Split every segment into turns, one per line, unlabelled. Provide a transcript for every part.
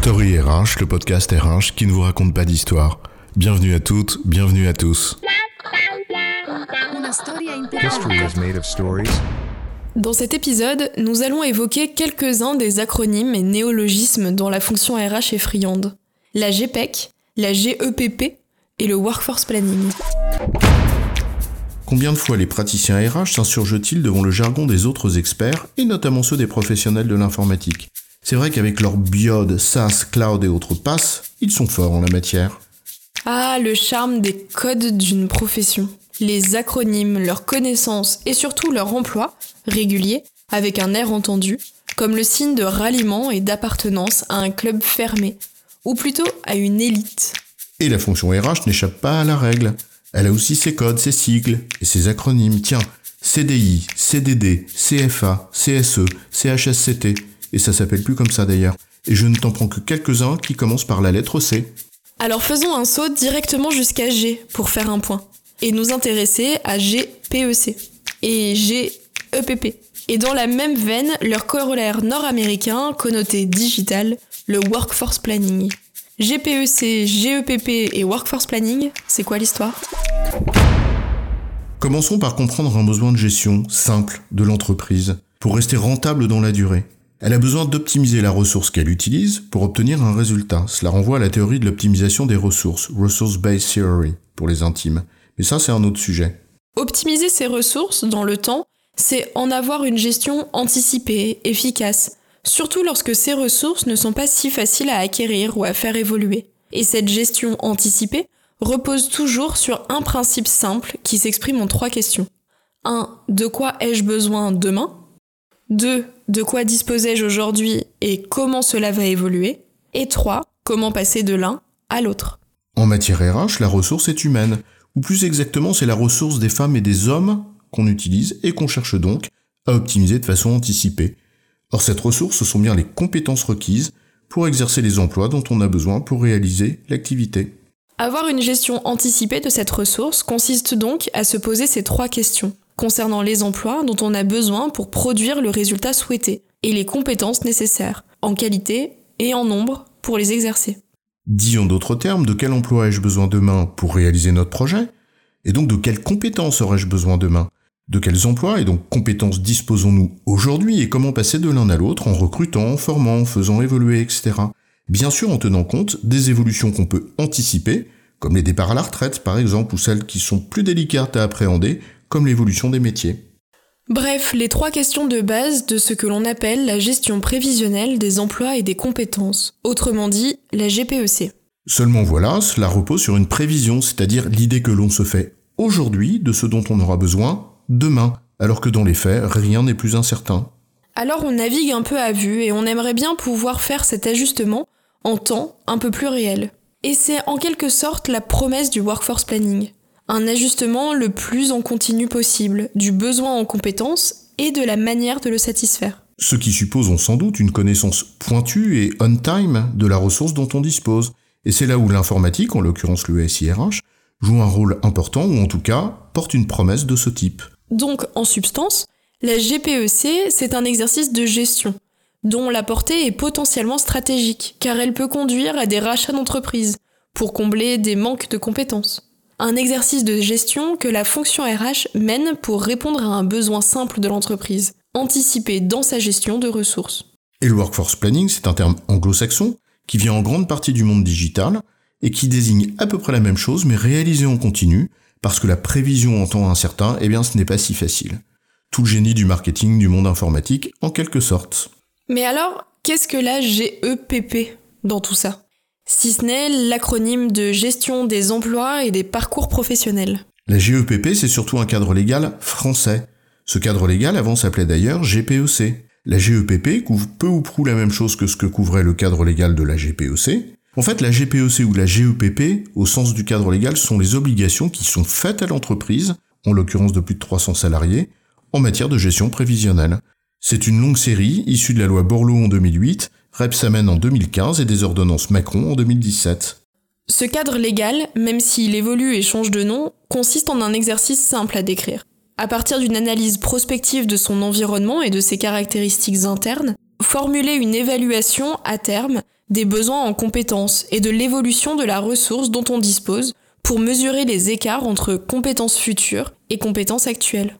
Story RH, le podcast RH qui ne vous raconte pas d'histoire. Bienvenue à toutes, bienvenue à tous.
Dans cet épisode, nous allons évoquer quelques-uns des acronymes et néologismes dont la fonction RH est friande. La GPEC, la GEPP et le Workforce Planning.
Combien de fois les praticiens RH s'insurgent-ils devant le jargon des autres experts, et notamment ceux des professionnels de l'informatique? C'est vrai qu'avec leur biode, SaaS, cloud et autres passes, ils sont forts en la matière.
Ah, le charme des codes d'une profession. Les acronymes, leurs connaissances et surtout leur emploi, régulier, avec un air entendu, comme le signe de ralliement et d'appartenance à un club fermé, ou plutôt à une élite.
Et la fonction RH n'échappe pas à la règle. Elle a aussi ses codes, ses sigles et ses acronymes. Tiens, CDI, CDD, CFA, CSE, CHSCT. Et ça s'appelle plus comme ça d'ailleurs. Et je ne t'en prends que quelques-uns qui commencent par la lettre C.
Alors faisons un saut directement jusqu'à G pour faire un point. Et nous intéresser à GPEC et GEPP. Et dans la même veine, leur corollaire nord-américain connoté digital, le Workforce Planning. GPEC, GEPP et Workforce Planning, c'est quoi l'histoire?
Commençons par comprendre un besoin de gestion simple de l'entreprise pour rester rentable dans la durée. Elle a besoin d'optimiser la ressource qu'elle utilise pour obtenir un résultat. Cela renvoie à la théorie de l'optimisation des ressources, Resource-Based Theory pour les intimes. Mais ça, c'est un autre sujet.
Optimiser ses ressources dans le temps, c'est en avoir une gestion anticipée, efficace, surtout lorsque ces ressources ne sont pas si faciles à acquérir ou à faire évoluer. Et cette gestion anticipée repose toujours sur un principe simple qui s'exprime en trois questions. 1. De quoi ai-je besoin demain? 2. De quoi disposais-je aujourd'hui et comment cela va évoluer? Et 3. Comment passer de l'un à l'autre
En matière RH, la ressource est humaine, ou plus exactement c'est la ressource des femmes et des hommes qu'on utilise et qu'on cherche donc à optimiser de façon anticipée. Or cette ressource, ce sont bien les compétences requises pour exercer les emplois dont on a besoin pour réaliser l'activité.
Avoir une gestion anticipée de cette ressource consiste donc à se poser ces trois questions concernant les emplois dont on a besoin pour produire le résultat souhaité et les compétences nécessaires, en qualité et en nombre, pour les exercer.
Dit en d'autres termes, de quel emploi ai-je besoin demain pour réaliser notre projet? Et donc de quelles compétences aurais-je besoin demain? De quels emplois et donc compétences disposons-nous aujourd'hui et comment passer de l'un à l'autre en recrutant, en formant, en faisant évoluer, etc. Bien sûr en tenant compte des évolutions qu'on peut anticiper, comme les départs à la retraite par exemple, ou celles qui sont plus délicates à appréhender, comme l'évolution des métiers.
Bref, les trois questions de base de ce que l'on appelle la gestion prévisionnelle des emplois et des compétences, autrement dit la GPEC.
Seulement voilà, cela repose sur une prévision, c'est-à-dire l'idée que l'on se fait aujourd'hui de ce dont on aura besoin demain, alors que dans les faits, rien n'est plus incertain.
Alors on navigue un peu à vue et on aimerait bien pouvoir faire cet ajustement en temps un peu plus réel. Et c'est en quelque sorte la promesse du workforce planning. Un ajustement le plus en continu possible, du besoin en compétences et de la manière de le satisfaire.
Ce qui suppose sans doute une connaissance pointue et on-time de la ressource dont on dispose. Et c'est là où l'informatique, en l'occurrence le SIRH, joue un rôle important ou en tout cas porte une promesse de ce type.
Donc, en substance, la GPEC, c'est un exercice de gestion, dont la portée est potentiellement stratégique, car elle peut conduire à des rachats d'entreprises, pour combler des manques de compétences. Un exercice de gestion que la fonction RH mène pour répondre à un besoin simple de l'entreprise, anticiper dans sa gestion de ressources.
Et le workforce planning, c'est un terme anglo-saxon qui vient en grande partie du monde digital et qui désigne à peu près la même chose mais réalisé en continu parce que la prévision en temps incertain, eh bien ce n'est pas si facile. Tout le génie du marketing du monde informatique en quelque sorte.
Mais alors, qu'est-ce que la GEPP dans tout ça? Si ce n'est l'acronyme de gestion des emplois et des parcours professionnels.
La GEPP, c'est surtout un cadre légal français. Ce cadre légal avant s'appelait d'ailleurs GPEC. La GEPP couvre peu ou prou la même chose que ce que couvrait le cadre légal de la GPEC. En fait, la GPEC ou la GEPP, au sens du cadre légal, sont les obligations qui sont faites à l'entreprise, en l'occurrence de plus de 300 salariés, en matière de gestion prévisionnelle. C'est une longue série issue de la loi Borloo en 2008, Repsamen en 2015 et des ordonnances Macron en 2017.
Ce cadre légal, même s'il évolue et change de nom, consiste en un exercice simple à décrire. À partir d'une analyse prospective de son environnement et de ses caractéristiques internes, formuler une évaluation à terme des besoins en compétences et de l'évolution de la ressource dont on dispose pour mesurer les écarts entre compétences futures et compétences actuelles.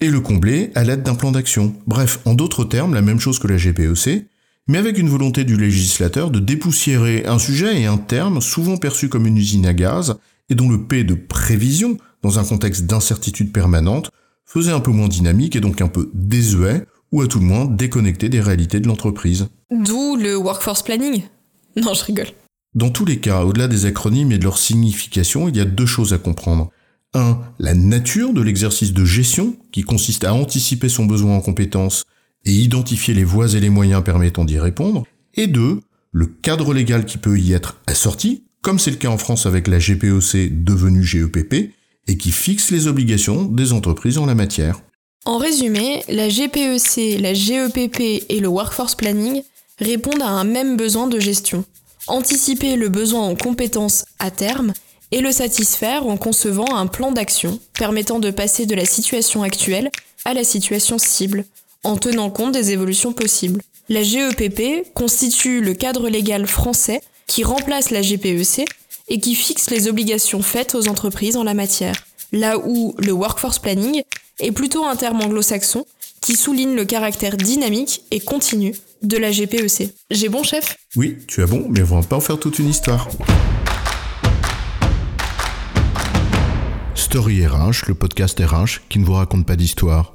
Et le combler à l'aide d'un plan d'action. Bref, en d'autres termes, la même chose que la GPEC, mais avec une volonté du législateur de dépoussiérer un sujet et un terme souvent perçu comme une usine à gaz et dont le P de prévision, dans un contexte d'incertitude permanente, faisait un peu moins dynamique et donc un peu désuet, ou à tout le moins déconnecté des réalités de l'entreprise.
D'où le workforce planning Non, je rigole.
Dans tous les cas, au-delà des acronymes et de leur signification, il y a deux choses à comprendre. 1. La nature de l'exercice de gestion, qui consiste à anticiper son besoin en compétences et identifier les voies et les moyens permettant d'y répondre. Et 2. Le cadre légal qui peut y être assorti, comme c'est le cas en France avec la GPEC devenue GEPP, et qui fixe les obligations des entreprises en la matière.
En résumé, la GPEC, la GEPP et le Workforce Planning répondent à un même besoin de gestion. Anticiper le besoin en compétences à terme et le satisfaire en concevant un plan d'action permettant de passer de la situation actuelle à la situation cible, en tenant compte des évolutions possibles. La GEPP constitue le cadre légal français qui remplace la GPEC et qui fixe les obligations faites aux entreprises en la matière, là où le workforce planning est plutôt un terme anglo-saxon qui souligne le caractère dynamique et continu de la GPEC. J'ai bon chef?
Oui, tu as bon, mais on va pas en faire toute une histoire. Story RH, le podcast RH qui ne vous raconte pas d'histoire.